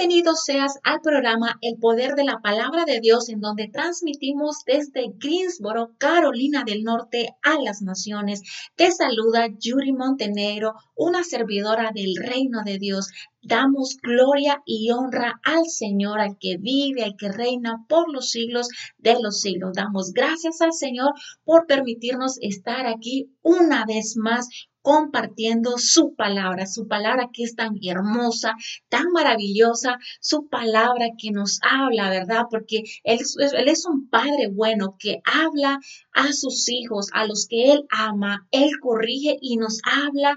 Bienvenido seas al programa El Poder de la Palabra de Dios, en donde transmitimos desde Greensboro, Carolina del Norte, a las naciones. Te saluda Yuri Montenegro, una servidora del Reino de Dios. Damos gloria y honra al Señor, al que vive, al que reina por los siglos de los siglos. Damos gracias al Señor por permitirnos estar aquí una vez más compartiendo su palabra, su palabra que es tan hermosa, tan maravillosa, su palabra que nos habla, ¿verdad? Porque él, él, es un padre bueno que habla a sus hijos, a los que Él ama, Él corrige y nos habla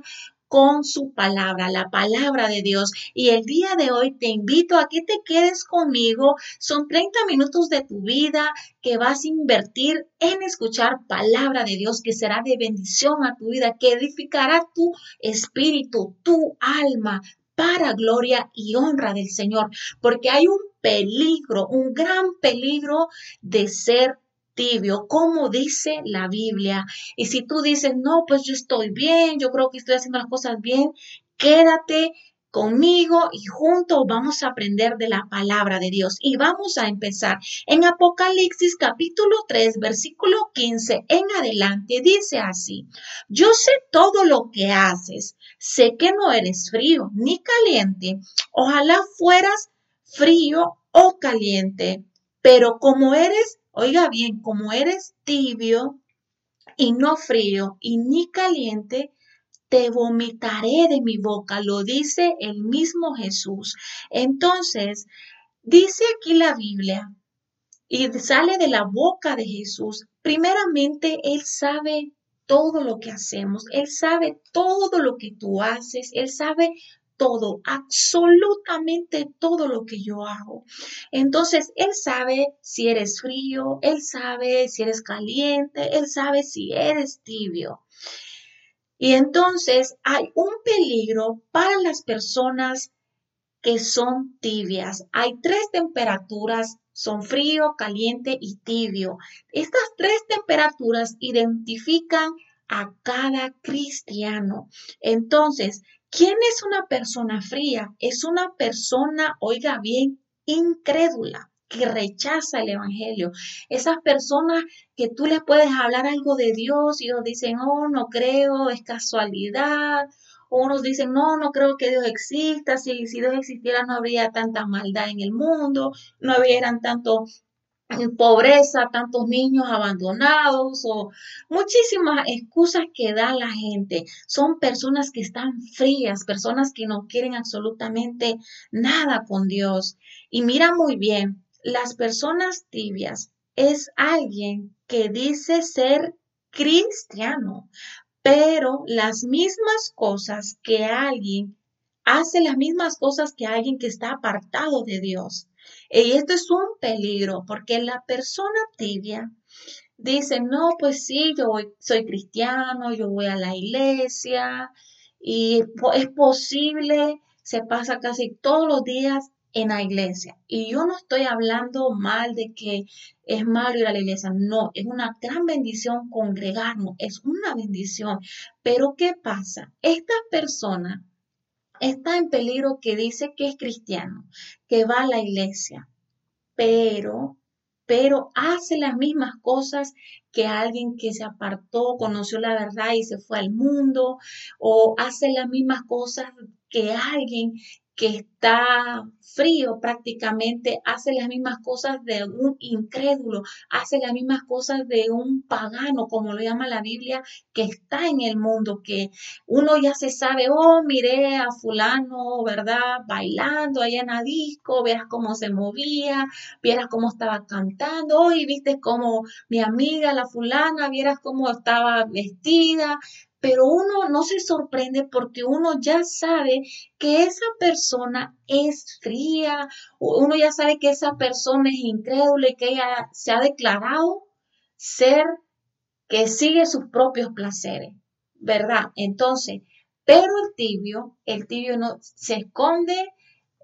con su palabra, la palabra de Dios. Y el día de hoy te invito a que te quedes conmigo. Son 30 minutos de tu vida que vas a invertir en escuchar palabra de Dios que será de bendición a tu vida, que edificará tu espíritu, tu alma, para gloria y honra del Señor, porque hay un peligro, un gran peligro de ser tibio, como dice la Biblia. Y si tú dices, no, pues yo estoy bien, yo creo que estoy haciendo las cosas bien, quédate conmigo y juntos vamos a aprender de la palabra de Dios. Y vamos a empezar en Apocalipsis capítulo 3, versículo 15 en adelante. Dice así, yo sé todo lo que haces, sé que no eres frío ni caliente, ojalá fueras frío o caliente, pero como eres Oiga bien, como eres tibio y no frío y ni caliente, te vomitaré de mi boca, lo dice el mismo Jesús. Entonces, dice aquí la Biblia y sale de la boca de Jesús. Primeramente, Él sabe todo lo que hacemos, Él sabe todo lo que tú haces, Él sabe todo, absolutamente todo lo que yo hago. Entonces, Él sabe si eres frío, Él sabe si eres caliente, Él sabe si eres tibio. Y entonces hay un peligro para las personas que son tibias. Hay tres temperaturas, son frío, caliente y tibio. Estas tres temperaturas identifican a cada cristiano. Entonces, ¿Quién es una persona fría? Es una persona, oiga bien, incrédula que rechaza el Evangelio. Esas personas que tú les puedes hablar algo de Dios y ellos dicen, oh, no creo, es casualidad. O unos dicen, no, no creo que Dios exista. Si, si Dios existiera no habría tanta maldad en el mundo, no hubieran tanto pobreza, tantos niños abandonados o muchísimas excusas que da la gente. Son personas que están frías, personas que no quieren absolutamente nada con Dios. Y mira muy bien, las personas tibias es alguien que dice ser cristiano, pero las mismas cosas que alguien hace las mismas cosas que alguien que está apartado de Dios. Y esto es un peligro porque la persona tibia dice, no, pues sí, yo soy cristiano, yo voy a la iglesia y es posible, se pasa casi todos los días en la iglesia. Y yo no estoy hablando mal de que es malo ir a la iglesia, no, es una gran bendición congregarnos, es una bendición. Pero ¿qué pasa? Esta persona está en peligro que dice que es cristiano, que va a la iglesia, pero, pero hace las mismas cosas que alguien que se apartó, conoció la verdad y se fue al mundo, o hace las mismas cosas que alguien que está frío prácticamente, hace las mismas cosas de un incrédulo, hace las mismas cosas de un pagano, como lo llama la Biblia, que está en el mundo, que uno ya se sabe, oh, miré a fulano, ¿verdad? Bailando allá en la disco, vieras cómo se movía, vieras cómo estaba cantando, oh, y viste cómo mi amiga, la fulana, vieras cómo estaba vestida, pero uno no se sorprende porque uno ya sabe que esa persona es fría, uno ya sabe que esa persona es incrédula y que ella se ha declarado ser que sigue sus propios placeres, ¿verdad? Entonces, pero el tibio, el tibio no se esconde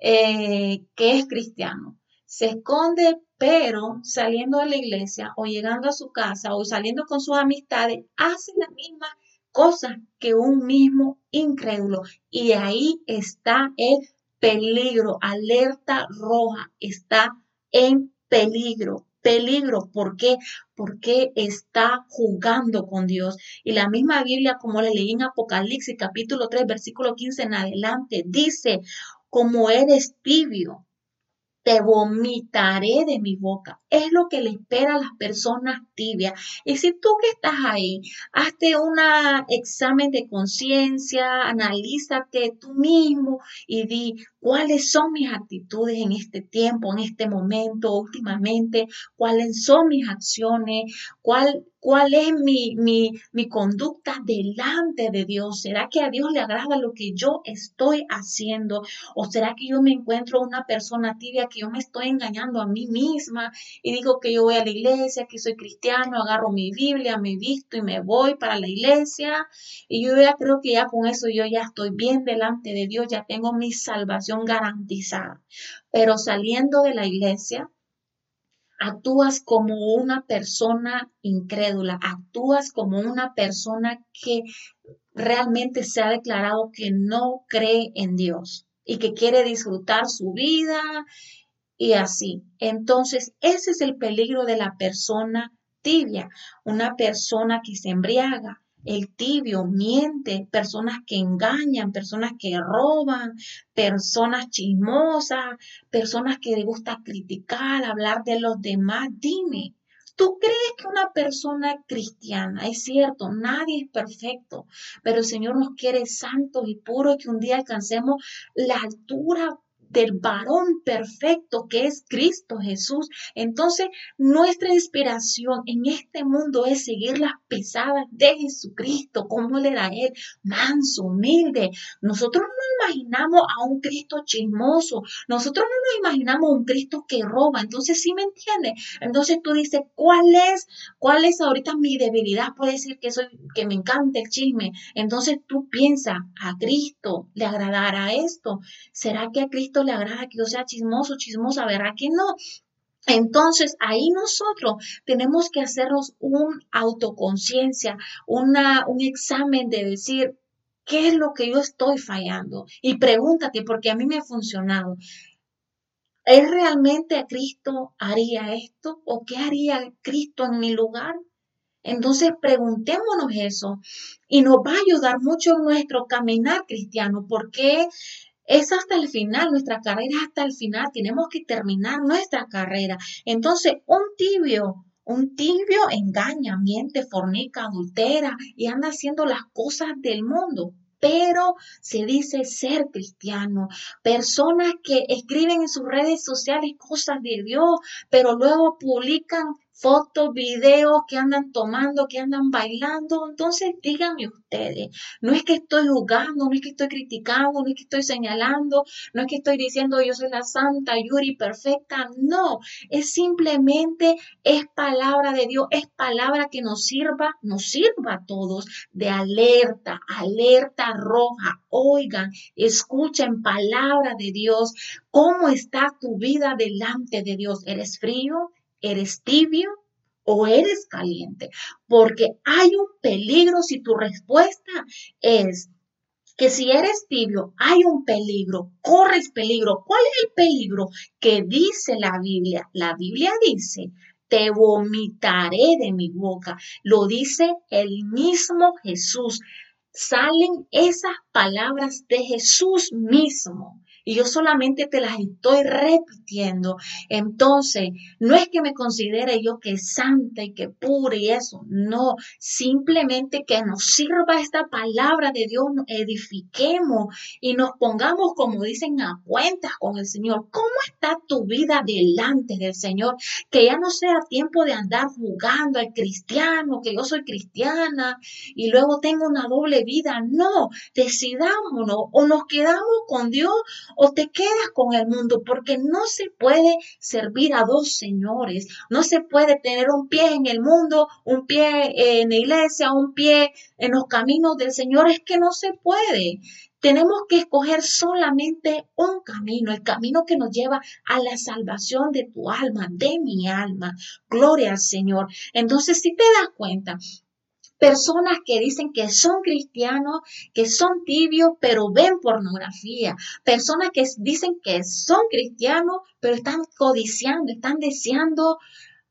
eh, que es cristiano, se esconde, pero saliendo de la iglesia o llegando a su casa o saliendo con sus amistades, hace la misma cosas que un mismo incrédulo. Y ahí está el peligro, alerta roja, está en peligro, peligro. ¿Por qué? Porque está jugando con Dios. Y la misma Biblia, como le leí en Apocalipsis capítulo 3, versículo 15 en adelante, dice, como eres tibio, te vomitaré de mi boca. Es lo que le espera a las personas tibias. Y si tú que estás ahí, hazte un examen de conciencia, analízate tú mismo y di cuáles son mis actitudes en este tiempo, en este momento, últimamente, cuáles son mis acciones, cuál ¿Cuál es mi, mi, mi, conducta delante de Dios? ¿Será que a Dios le agrada lo que yo estoy haciendo? ¿O será que yo me encuentro una persona tibia que yo me estoy engañando a mí misma y digo que yo voy a la iglesia, que soy cristiano, agarro mi Biblia, me visto y me voy para la iglesia? Y yo ya creo que ya con eso yo ya estoy bien delante de Dios, ya tengo mi salvación garantizada. Pero saliendo de la iglesia, actúas como una persona incrédula, actúas como una persona que realmente se ha declarado que no cree en Dios y que quiere disfrutar su vida y así. Entonces, ese es el peligro de la persona tibia, una persona que se embriaga, el tibio, miente, personas que engañan, personas que roban, personas chismosas, personas que les gusta criticar, hablar de los demás. Dime, ¿tú crees que una persona cristiana, es cierto, nadie es perfecto, pero el Señor nos quiere santos y puros y que un día alcancemos la altura del varón perfecto que es Cristo Jesús. Entonces, nuestra inspiración en este mundo es seguir las pisadas de Jesucristo, como él era él, manso, humilde. Nosotros no imaginamos a un Cristo chismoso, nosotros no nos imaginamos a un Cristo que roba. Entonces, ¿sí me entiendes? Entonces tú dices, ¿cuál es, cuál es ahorita mi debilidad? Puede ser que soy, que me encanta el chisme. Entonces tú piensas, a Cristo le agradará esto. ¿Será que a Cristo le agrada que yo sea chismoso, chismosa, ¿verdad que no? Entonces, ahí nosotros tenemos que hacernos un autoconciencia, una, un examen de decir, ¿qué es lo que yo estoy fallando? Y pregúntate, porque a mí me ha funcionado. ¿Es realmente Cristo haría esto? ¿O qué haría Cristo en mi lugar? Entonces preguntémonos eso y nos va a ayudar mucho en nuestro caminar cristiano, porque es hasta el final, nuestra carrera es hasta el final, tenemos que terminar nuestra carrera. Entonces, un tibio, un tibio engaña, miente, fornica, adultera y anda haciendo las cosas del mundo pero se dice ser cristiano. Personas que escriben en sus redes sociales cosas de Dios, pero luego publican fotos, videos que andan tomando, que andan bailando. Entonces, díganme ustedes, no es que estoy jugando, no es que estoy criticando, no es que estoy señalando, no es que estoy diciendo yo soy la santa Yuri perfecta, no, es simplemente, es palabra de Dios, es palabra que nos sirva, nos sirva a todos de alerta, alerta roja. Oigan, escuchen palabra de Dios, cómo está tu vida delante de Dios. ¿Eres frío? ¿Eres tibio o eres caliente? Porque hay un peligro si tu respuesta es que si eres tibio, hay un peligro, corres peligro. ¿Cuál es el peligro que dice la Biblia? La Biblia dice, te vomitaré de mi boca. Lo dice el mismo Jesús. Salen esas palabras de Jesús mismo y yo solamente te las estoy repitiendo. Entonces, no es que me considere yo que santa y que pura y eso, no, simplemente que nos sirva esta palabra de Dios, nos edifiquemos y nos pongamos, como dicen, a cuentas con el Señor. ¿Cómo está tu vida delante del Señor? Que ya no sea tiempo de andar jugando al cristiano, que yo soy cristiana y luego tengo una doble vida. No, decidámonos o nos quedamos con Dios o te quedas con el mundo, porque no se puede servir a dos señores, no se puede tener un pie en el mundo, un pie en la iglesia, un pie en los caminos del Señor, es que no se puede. Tenemos que escoger solamente un camino, el camino que nos lleva a la salvación de tu alma, de mi alma. Gloria al Señor. Entonces, si te das cuenta, personas que dicen que son cristianos, que son tibios, pero ven pornografía, personas que dicen que son cristianos, pero están codiciando, están deseando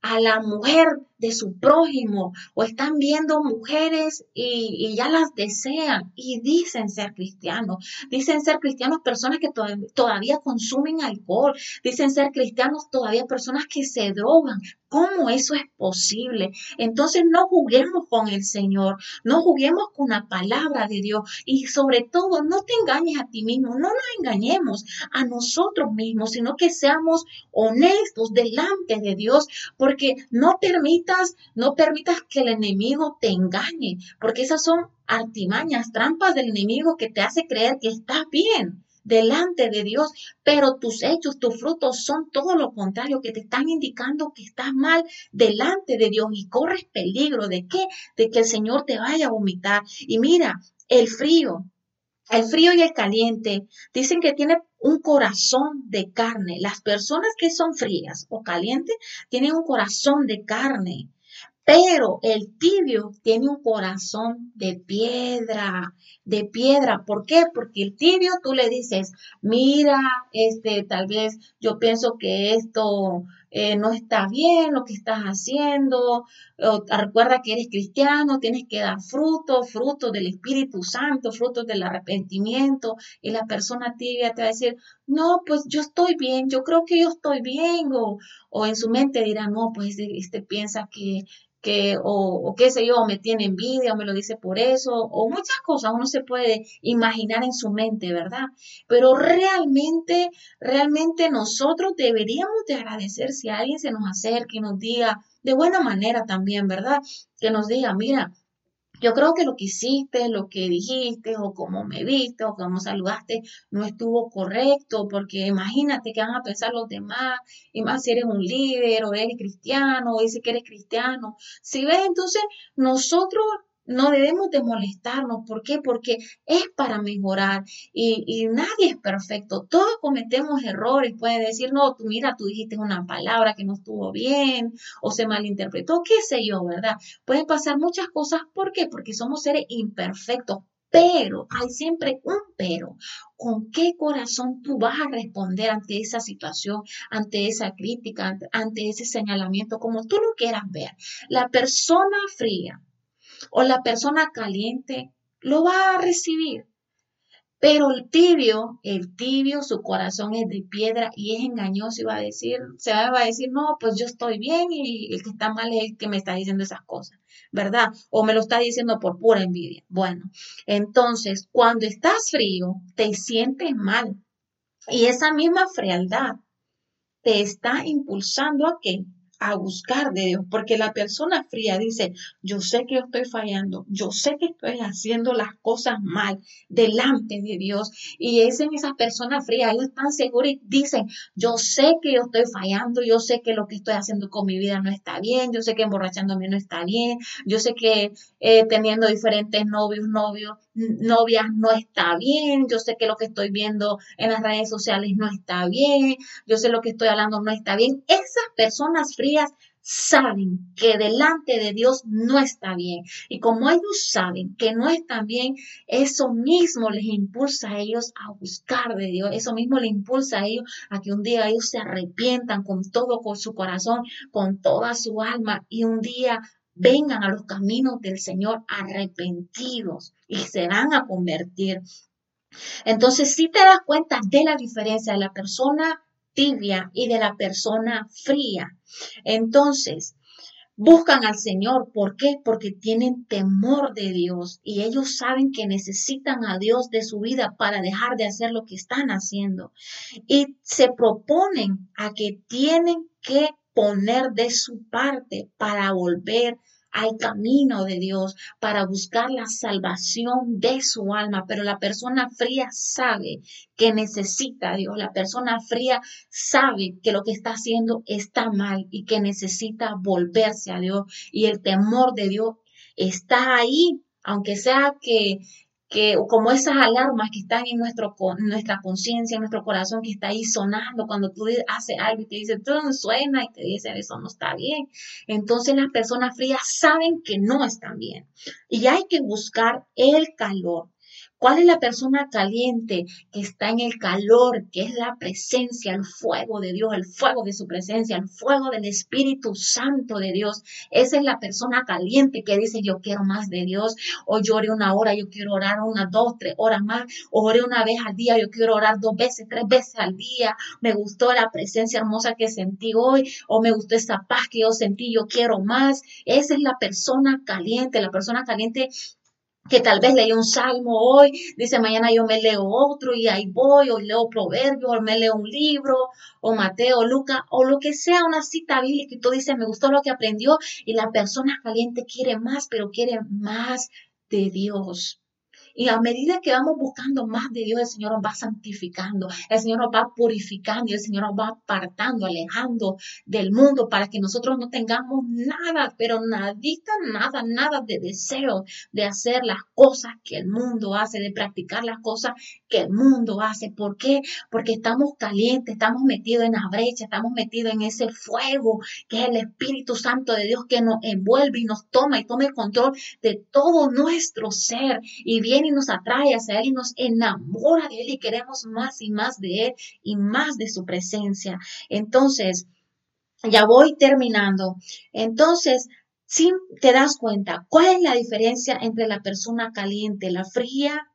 a la mujer de su prójimo o están viendo mujeres y, ya las desean y dicen ser cristianos. Dicen ser cristianos personas que todavía consumen alcohol. Dicen ser cristianos todavía personas que se drogan. ¿Cómo eso es posible? Entonces no juguemos con el Señor, no juguemos con la palabra de Dios y sobre todo no te engañes a ti mismo, no nos engañemos a nosotros mismos, sino que seamos honestos delante de Dios, porque no no permitas que el enemigo te engañe, porque esas son artimañas, trampas del enemigo que te hace creer que estás bien delante de Dios, pero tus hechos, tus frutos son todo lo contrario, que te están indicando que estás mal delante de Dios y corres peligro de qué? De que el Señor te vaya a vomitar. Y mira, el frío, el frío y el caliente dicen que tiene un corazón de carne. Las personas que son frías o calientes tienen un corazón de carne. Pero el tibio tiene un corazón de piedra, de piedra. ¿Por qué? Porque el tibio tú le dices, mira, este, tal vez yo pienso que esto eh, no está bien lo que estás haciendo. recuerda que eres cristiano, tienes que dar frutos, frutos del Espíritu Santo, frutos del arrepentimiento. Y la persona tibia te va a decir, no, pues yo estoy bien, yo creo que yo estoy bien. O, o en su mente dirá, no, pues este piensa que que, o, qué sé yo, me tiene envidia o me lo dice por eso, o muchas cosas uno se puede imaginar en su mente, ¿verdad? Pero realmente, realmente nosotros deberíamos de agradecer si alguien se nos acerca y nos diga, de buena manera también, ¿verdad? Que nos diga, mira, yo creo que lo que hiciste, lo que dijiste, o cómo me viste, o cómo saludaste, no estuvo correcto, porque imagínate que van a pensar los demás, y más si eres un líder, o eres cristiano, o dice que eres cristiano. Si ves, entonces nosotros no debemos de molestarnos. ¿Por qué? Porque es para mejorar y, nadie es perfecto. Todos cometemos errores. Puede decir, no, tú mira, tú dijiste una palabra que no estuvo bien o se malinterpretó, qué sé yo, ¿verdad? Pueden pasar muchas cosas. ¿Por qué? Porque somos seres imperfectos. Pero hay siempre un pero. ¿Con qué corazón tú vas a responder ante esa situación, ante esa crítica, ante ese señalamiento, como tú lo quieras ver? La persona fría o la persona caliente lo va a recibir. Pero el tibio, el tibio, su corazón es de piedra y es engañoso y va a decir, se va a decir, no, pues yo estoy bien y el que está mal es el que me está diciendo esas cosas, ¿verdad? O me lo está diciendo por pura envidia. Bueno, entonces, cuando estás frío, te sientes mal. Y esa misma frialdad te está impulsando a que a buscar de Dios, porque la persona fría dice, yo sé que yo estoy fallando, yo sé que estoy haciendo las cosas mal delante de Dios. Y es en esa persona fría, ellos están seguros y dicen, yo sé que yo estoy fallando, yo sé que lo que estoy haciendo con mi vida no está bien, yo sé que emborrachándome no está bien, yo sé que eh, teniendo diferentes novios, novios, novias no está bien, yo sé que lo que estoy viendo en las redes sociales no está bien, yo sé lo que estoy hablando no está bien. Esas personas frías saben que delante de Dios no está bien. Y como ellos saben que no está bien, eso mismo les impulsa a ellos a buscar de Dios. Eso mismo les impulsa a ellos a que un día ellos se arrepientan con todo, con su corazón, con toda su alma y un día vengan a los caminos del Señor arrepentidos y se van a convertir. Entonces, si te das cuenta de la diferencia de la persona tibia y de la persona fría. Entonces, buscan al Señor. ¿Por qué? Porque tienen temor de Dios y ellos saben que necesitan a Dios de su vida para dejar de hacer lo que están haciendo. Y se proponen a que tienen que poner de su parte para volver al camino de Dios, para buscar la salvación de su alma. Pero la persona fría sabe que necesita a Dios. La persona fría sabe que lo que está haciendo está mal y que necesita volverse a Dios. Y el temor de Dios está ahí, aunque sea que que como esas alarmas que están en nuestro, nuestra conciencia, en nuestro corazón, que está ahí sonando cuando tú haces algo y te dicen, tú suena y te dicen, eso no está bien. Entonces las personas frías saben que no están bien. Y hay que buscar el calor. ¿Cuál es la persona caliente que está en el calor, que es la presencia, el fuego de Dios, el fuego de su presencia, el fuego del Espíritu Santo de Dios? Esa es la persona caliente que dice yo quiero más de Dios, o lloré una hora, yo quiero orar unas dos, tres horas más, o oré una vez al día, yo quiero orar dos veces, tres veces al día, me gustó la presencia hermosa que sentí hoy, o me gustó esa paz que yo sentí, yo quiero más. Esa es la persona caliente, la persona caliente que tal vez leí un salmo hoy, dice mañana yo me leo otro y ahí voy, o leo proverbios, o me leo un libro, o Mateo, Lucas, o lo que sea, una cita bíblica y tú dices, me gustó lo que aprendió y la persona caliente quiere más, pero quiere más de Dios. Y a medida que vamos buscando más de Dios, el Señor nos va santificando, el Señor nos va purificando y el Señor nos va apartando, alejando del mundo para que nosotros no tengamos nada, pero nadita, nada, nada de deseo de hacer las cosas que el mundo hace, de practicar las cosas que el mundo hace. ¿Por qué? Porque estamos calientes, estamos metidos en la brecha, estamos metidos en ese fuego que es el Espíritu Santo de Dios que nos envuelve y nos toma y toma el control de todo nuestro ser y viene nos atrae hacia Él y nos enamora de Él y queremos más y más de Él y más de su presencia. Entonces, ya voy terminando. Entonces, si te das cuenta, ¿cuál es la diferencia entre la persona caliente, la fría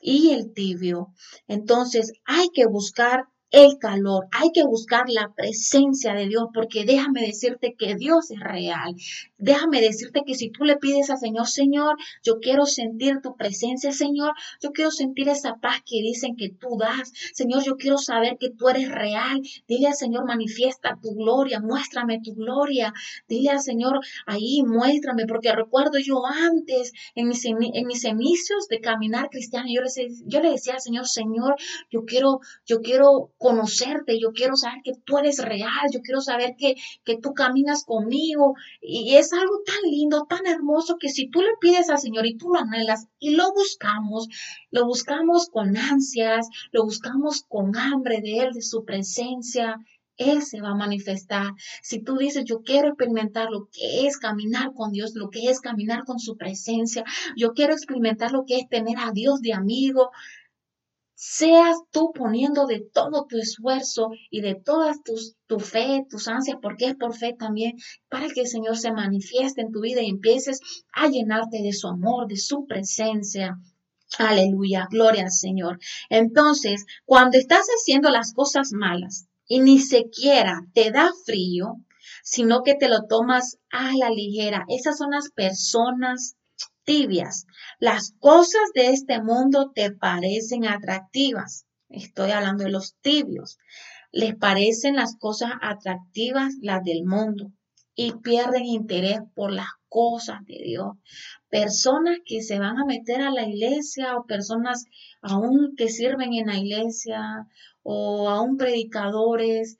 y el tibio? Entonces, hay que buscar el calor, hay que buscar la presencia de Dios, porque déjame decirte que Dios es real. Déjame decirte que si tú le pides al Señor, Señor, yo quiero sentir tu presencia, Señor, yo quiero sentir esa paz que dicen que tú das, Señor, yo quiero saber que tú eres real. Dile al Señor, manifiesta tu gloria, muéstrame tu gloria. Dile al Señor, ahí muéstrame, porque recuerdo yo antes, en mis, en mis inicios de caminar cristiano, yo le, yo le decía al Señor, Señor, yo quiero, yo quiero conocerte, yo quiero saber que tú eres real, yo quiero saber que, que tú caminas conmigo. Y es algo tan lindo, tan hermoso, que si tú le pides al Señor y tú lo anhelas y lo buscamos, lo buscamos con ansias, lo buscamos con hambre de Él, de su presencia, él se va a manifestar. Si tú dices, yo quiero experimentar lo que es caminar con Dios, lo que es caminar con su presencia, yo quiero experimentar lo que es tener a Dios de amigo, seas tú poniendo de todo tu esfuerzo y de todas tus tu fe, tus ansias, porque es por fe también, para que el Señor se manifieste en tu vida y empieces a llenarte de su amor, de su presencia. Aleluya, gloria al Señor. Entonces, cuando estás haciendo las cosas malas y ni siquiera te da frío, sino que te lo tomas a la ligera, esas son las personas tibias. Las cosas de este mundo te parecen atractivas. Estoy hablando de los tibios. Les parecen las cosas atractivas las del mundo y pierden interés por las cosas de Dios. Personas que se van a meter a la iglesia o personas aún que sirven en la iglesia o aún predicadores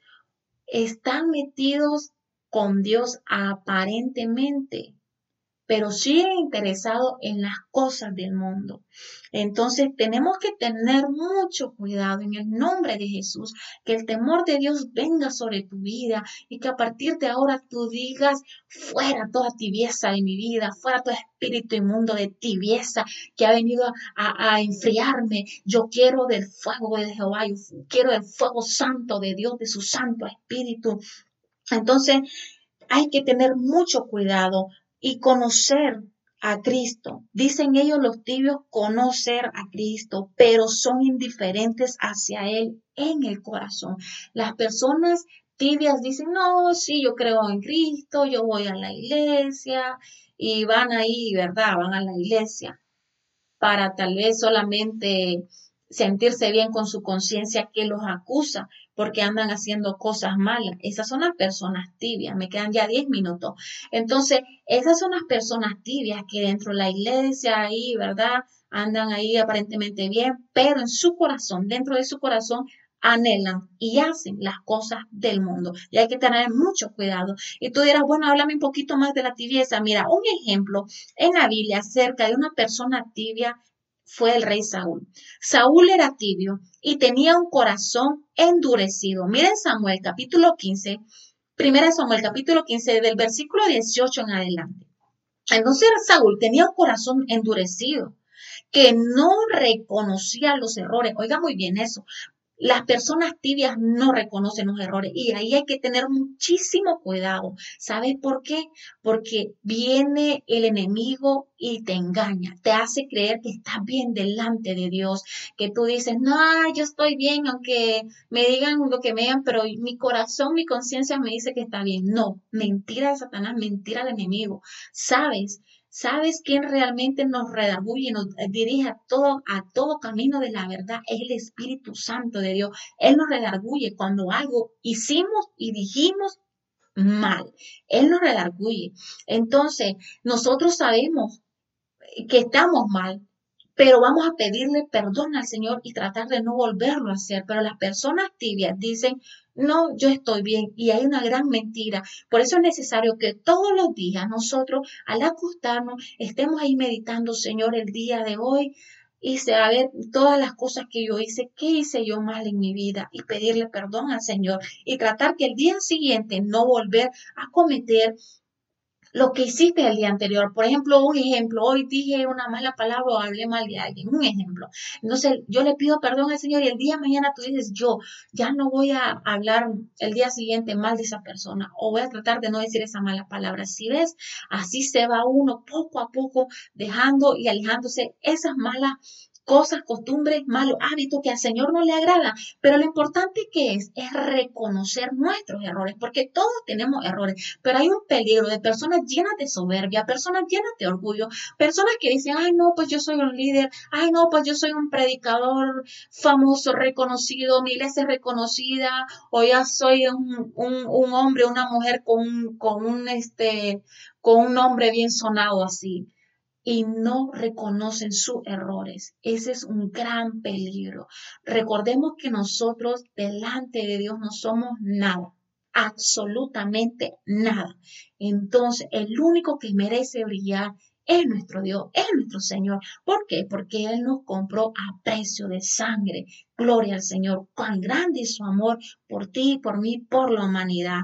están metidos con Dios aparentemente, pero siguen interesados en las cosas del mundo. Entonces tenemos que tener mucho cuidado en el nombre de Jesús, que el temor de Dios venga sobre tu vida y que a partir de ahora tú digas, fuera toda tibieza de mi vida, fuera todo espíritu inmundo de tibieza que ha venido a, enfriarme. Yo quiero del fuego de Jehová, yo quiero del fuego santo de Dios, de su santo espíritu. Entonces, hay que tener mucho cuidado y conocer a Cristo. Dicen ellos los tibios conocer a Cristo, pero son indiferentes hacia Él en el corazón. Las personas tibias dicen, no, sí, yo creo en Cristo, yo voy a la iglesia y van ahí, ¿verdad? Van a la iglesia para tal vez solamente sentirse bien con su conciencia que los acusa porque andan haciendo cosas malas. Esas son las personas tibias. Me quedan ya 10 minutos. Entonces, esas son las personas tibias que dentro de la iglesia ahí, ¿verdad? Andan ahí aparentemente bien, pero en su corazón, dentro de su corazón, anhelan y hacen las cosas del mundo. Y hay que tener mucho cuidado. Y tú dirás, bueno, háblame un poquito más de la tibieza. Mira, un ejemplo en la Biblia acerca de una persona tibia fue el rey Saúl. Saúl era tibio y tenía un corazón endurecido. Miren Samuel capítulo 15, primera Samuel capítulo 15 del versículo 18 en adelante. Entonces Saúl tenía un corazón endurecido que no reconocía los errores. Oiga muy bien eso. Las personas tibias no reconocen los errores y ahí hay que tener muchísimo cuidado. ¿Sabes por qué? Porque viene el enemigo y te engaña, te hace creer que estás bien delante de Dios, que tú dices, no, yo estoy bien, aunque me digan lo que me digan, pero mi corazón, mi conciencia me dice que está bien. No, mentira de Satanás, mentira del enemigo. ¿Sabes? ¿Sabes quién realmente nos redarguye, nos dirige a todo, a todo camino de la verdad? Es el Espíritu Santo de Dios. Él nos redarguye cuando algo hicimos y dijimos mal. Él nos redarguye. Entonces, nosotros sabemos que estamos mal, pero vamos a pedirle perdón al Señor y tratar de no volverlo a hacer. Pero las personas tibias dicen, no, yo estoy bien y hay una gran mentira. Por eso es necesario que todos los días nosotros al acostarnos estemos ahí meditando, Señor, el día de hoy. Hice a ver todas las cosas que yo hice, qué hice yo mal en mi vida y pedirle perdón al Señor y tratar que el día siguiente no volver a cometer lo que hiciste el día anterior. Por ejemplo, un ejemplo, hoy dije una mala palabra o hablé mal de alguien, un ejemplo. Entonces, yo le pido perdón al Señor y el día mañana tú dices, yo ya no voy a hablar el día siguiente mal de esa persona o voy a tratar de no decir esa mala palabra. Si ves, así se va uno poco a poco dejando y alejándose esas malas cosas, costumbres, malos hábitos que al Señor no le agrada. Pero lo importante que es es reconocer nuestros errores, porque todos tenemos errores, pero hay un peligro de personas llenas de soberbia, personas llenas de orgullo, personas que dicen, ay no, pues yo soy un líder, ay no, pues yo soy un predicador famoso, reconocido, mi iglesia es reconocida, o ya soy un, un, hombre, una mujer con con un, este, con un nombre bien sonado así y no reconocen sus errores. Ese es un gran peligro. Recordemos que nosotros delante de Dios no somos nada, absolutamente nada. Entonces, el único que merece brillar es nuestro Dios, es nuestro Señor. ¿Por qué? Porque Él nos compró a precio de sangre. Gloria al Señor. Cuán grande es su amor por ti, por mí, por la humanidad.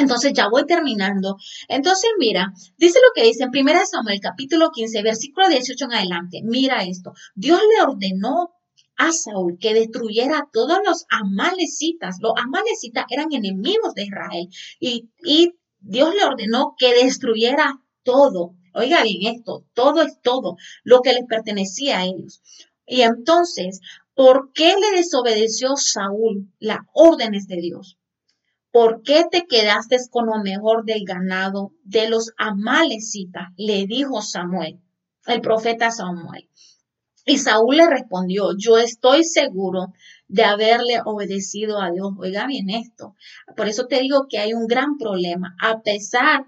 Entonces ya voy terminando. Entonces mira, dice lo que dice en 1 Samuel capítulo 15, versículo 18 en adelante. Mira esto. Dios le ordenó a Saúl que destruyera a todos los amalecitas. Los amalecitas eran enemigos de Israel y, y Dios le ordenó que destruyera todo. Oiga bien esto, todo es todo lo que les pertenecía a ellos. Y entonces, ¿por qué le desobedeció Saúl las órdenes de Dios? ¿Por qué te quedaste con lo mejor del ganado de los amalecitas? Le dijo Samuel, el profeta Samuel. Y Saúl le respondió, yo estoy seguro de haberle obedecido a Dios. Oiga bien esto. Por eso te digo que hay un gran problema. A pesar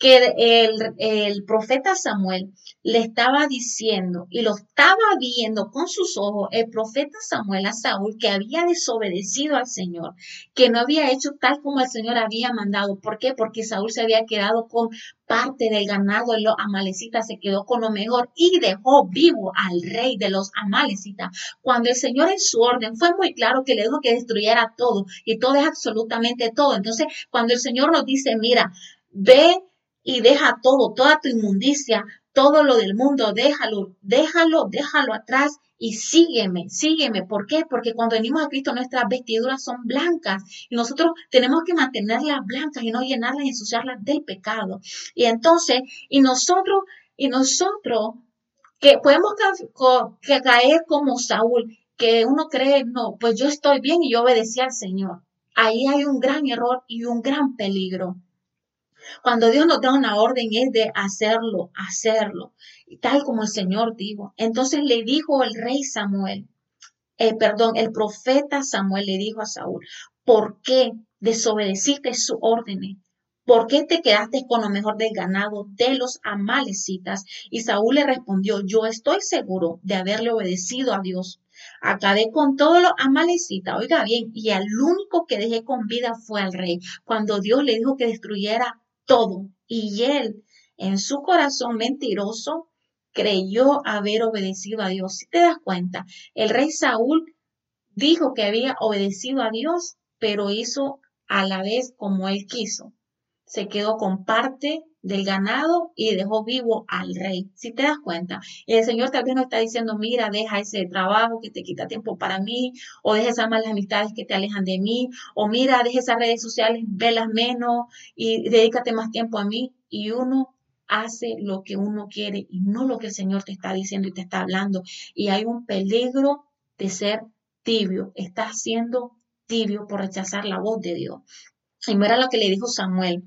que el, el, profeta Samuel le estaba diciendo y lo estaba viendo con sus ojos el profeta Samuel a Saúl que había desobedecido al Señor, que no había hecho tal como el Señor había mandado. ¿Por qué? Porque Saúl se había quedado con parte del ganado de los amalecitas, se quedó con lo mejor y dejó vivo al rey de los amalecitas. Cuando el Señor en su orden fue muy claro que le dijo que destruyera todo y todo es absolutamente todo. Entonces, cuando el Señor nos dice, mira, ve y deja todo, toda tu inmundicia, todo lo del mundo, déjalo, déjalo, déjalo atrás y sígueme, sígueme. ¿Por qué? Porque cuando venimos a Cristo nuestras vestiduras son blancas y nosotros tenemos que mantenerlas blancas y no llenarlas y ensuciarlas del pecado. Y entonces, y nosotros, y nosotros, que podemos caer como Saúl, que uno cree, no, pues yo estoy bien y yo obedecí al Señor. Ahí hay un gran error y un gran peligro. Cuando Dios nos da una orden es de hacerlo, hacerlo, tal como el Señor dijo. Entonces le dijo el rey Samuel, eh, perdón, el profeta Samuel le dijo a Saúl, ¿por qué desobedeciste su orden? ¿Por qué te quedaste con lo mejor del ganado de los amalecitas? Y Saúl le respondió, yo estoy seguro de haberle obedecido a Dios. Acabé con todos los amalecitas, oiga bien, y al único que dejé con vida fue al rey, cuando Dios le dijo que destruyera todo. Y él, en su corazón mentiroso, creyó haber obedecido a Dios. Si te das cuenta, el rey Saúl dijo que había obedecido a Dios, pero hizo a la vez como él quiso. Se quedó con parte del ganado y dejó vivo al rey. Si te das cuenta, el Señor también nos está diciendo, mira, deja ese trabajo que te quita tiempo para mí, o deja esas malas amistades que te alejan de mí, o mira, deja esas redes sociales, velas menos y dedícate más tiempo a mí. Y uno hace lo que uno quiere y no lo que el Señor te está diciendo y te está hablando. Y hay un peligro de ser tibio. Estás siendo tibio por rechazar la voz de Dios. Y mira lo que le dijo Samuel.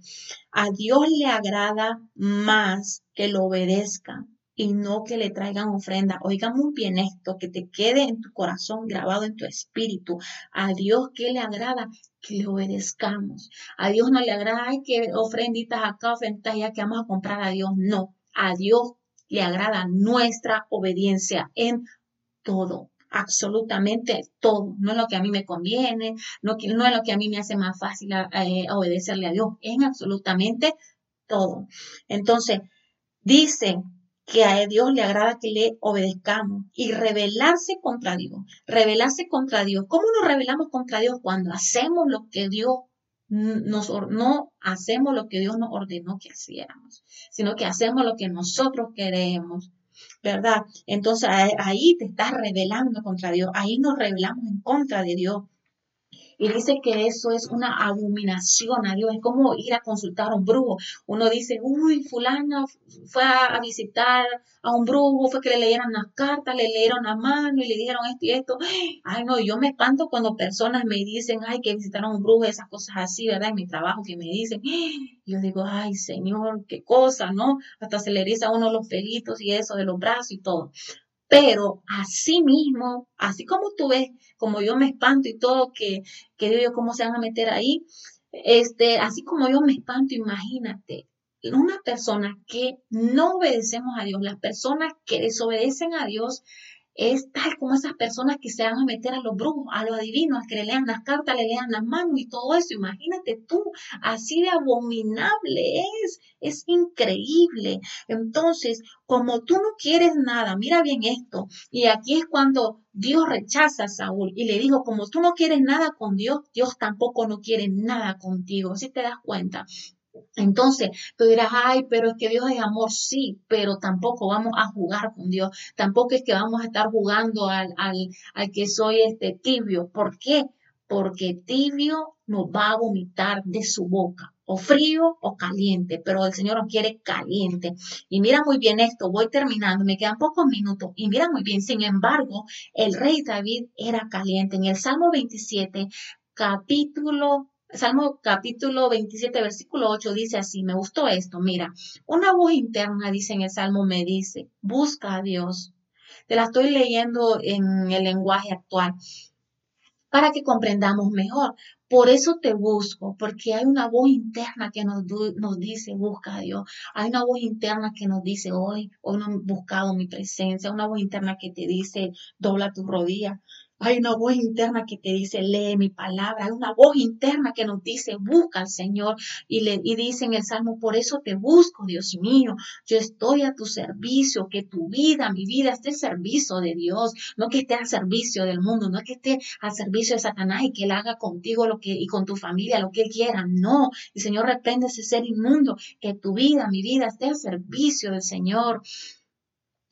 A Dios le agrada más que lo obedezca y no que le traigan ofrenda. Oiga muy bien esto, que te quede en tu corazón, grabado en tu espíritu. A Dios que le agrada que le obedezcamos. A Dios no le agrada Ay, que ofrenditas acá, ofrenditas allá, que vamos a comprar a Dios. No, a Dios le agrada nuestra obediencia en todo absolutamente todo. No es lo que a mí me conviene, no, no es lo que a mí me hace más fácil eh, obedecerle a Dios, es absolutamente todo. Entonces, dice que a Dios le agrada que le obedezcamos y rebelarse contra Dios. Rebelarse contra Dios. ¿Cómo nos rebelamos contra Dios? Cuando hacemos lo que Dios nos no hacemos lo que Dios nos ordenó que hiciéramos, sino que hacemos lo que nosotros queremos. ¿Verdad? Entonces ahí te estás rebelando contra Dios, ahí nos rebelamos en contra de Dios. Y dice que eso es una abominación a Dios. Es como ir a consultar a un brujo. Uno dice, uy, fulana fue a, visitar a un brujo, fue que le leyeron las cartas, le leyeron la mano y le dijeron esto y esto. Ay, no, yo me espanto cuando personas me dicen, ay, que visitaron a un brujo, esas cosas así, ¿verdad? En mi trabajo que me dicen. Yo digo, ay, Señor, qué cosa, ¿no? Hasta se le eriza a uno los pelitos y eso de los brazos y todo. Pero así mismo, así como tú ves, como yo me espanto y todo, que, que digo cómo se van a meter ahí, este, así como yo me espanto, imagínate, una persona que no obedecemos a Dios, las personas que desobedecen a Dios, es tal como esas personas que se van a meter a los brujos, a los adivinos, que le lean las cartas, le lean las manos y todo eso. Imagínate tú, así de abominable es, es increíble. Entonces, como tú no quieres nada, mira bien esto, y aquí es cuando Dios rechaza a Saúl y le dijo, como tú no quieres nada con Dios, Dios tampoco no quiere nada contigo, si te das cuenta. Entonces, tú dirás, ay, pero es que Dios es amor, sí, pero tampoco vamos a jugar con Dios, tampoco es que vamos a estar jugando al, al, al que soy este tibio. ¿Por qué? Porque tibio nos va a vomitar de su boca, o frío o caliente, pero el Señor nos quiere caliente. Y mira muy bien esto, voy terminando, me quedan pocos minutos, y mira muy bien, sin embargo, el rey David era caliente. En el Salmo 27, capítulo Salmo capítulo 27, versículo 8 dice así, me gustó esto, mira, una voz interna dice en el Salmo, me dice, busca a Dios. Te la estoy leyendo en el lenguaje actual para que comprendamos mejor. Por eso te busco, porque hay una voz interna que nos, nos, dice, busca a Dios. Hay una voz interna que nos dice, hoy, hoy no he buscado mi presencia. Una voz interna que te dice, dobla tu rodilla. Hay una voz interna que te dice, lee mi palabra. Hay una voz interna que nos dice, busca al Señor. Y, le, y dice en el Salmo, por eso te busco, Dios mío. Yo estoy a tu servicio, que tu vida, mi vida, esté al servicio de Dios. No que esté al servicio del mundo, no que esté al servicio de Satanás y que él haga contigo lo que, y con tu familia lo que él quiera. No, el Señor reprende ese ser inmundo. Que tu vida, mi vida, esté al servicio del Señor.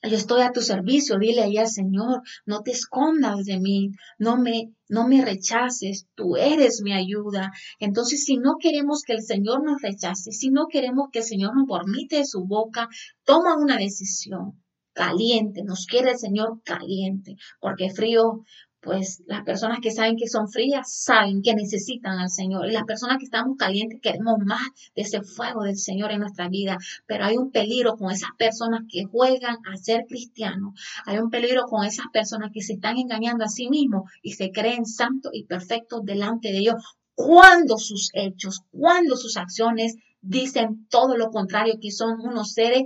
Yo estoy a tu servicio, dile ahí al Señor, no te escondas de mí, no me, no me rechaces, tú eres mi ayuda. Entonces, si no queremos que el Señor nos rechace, si no queremos que el Señor nos vomite de su boca, toma una decisión caliente, nos quiere el Señor caliente, porque frío, pues las personas que saben que son frías saben que necesitan al Señor. Y las personas que estamos calientes queremos más de ese fuego del Señor en nuestra vida. Pero hay un peligro con esas personas que juegan a ser cristianos. Hay un peligro con esas personas que se están engañando a sí mismos y se creen santos y perfectos delante de Dios. Cuando sus hechos, cuando sus acciones dicen todo lo contrario, que son unos seres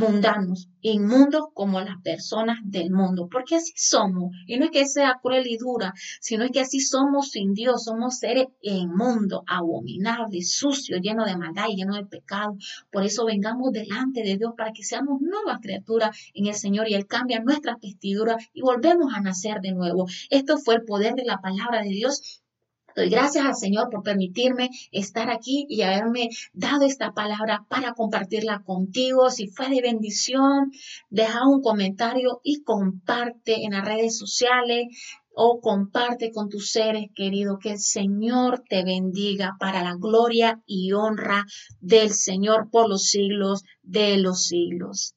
mundanos, inmundos como las personas del mundo, porque así somos. Y no es que sea cruel y dura, sino es que así somos sin Dios, somos seres inmundos, abominables, sucios, llenos de maldad y llenos de pecado. Por eso vengamos delante de Dios para que seamos nuevas criaturas en el Señor y Él cambia nuestras vestiduras y volvemos a nacer de nuevo. Esto fue el poder de la palabra de Dios Gracias al Señor por permitirme estar aquí y haberme dado esta palabra para compartirla contigo. Si fue de bendición, deja un comentario y comparte en las redes sociales o comparte con tus seres queridos. Que el Señor te bendiga para la gloria y honra del Señor por los siglos de los siglos.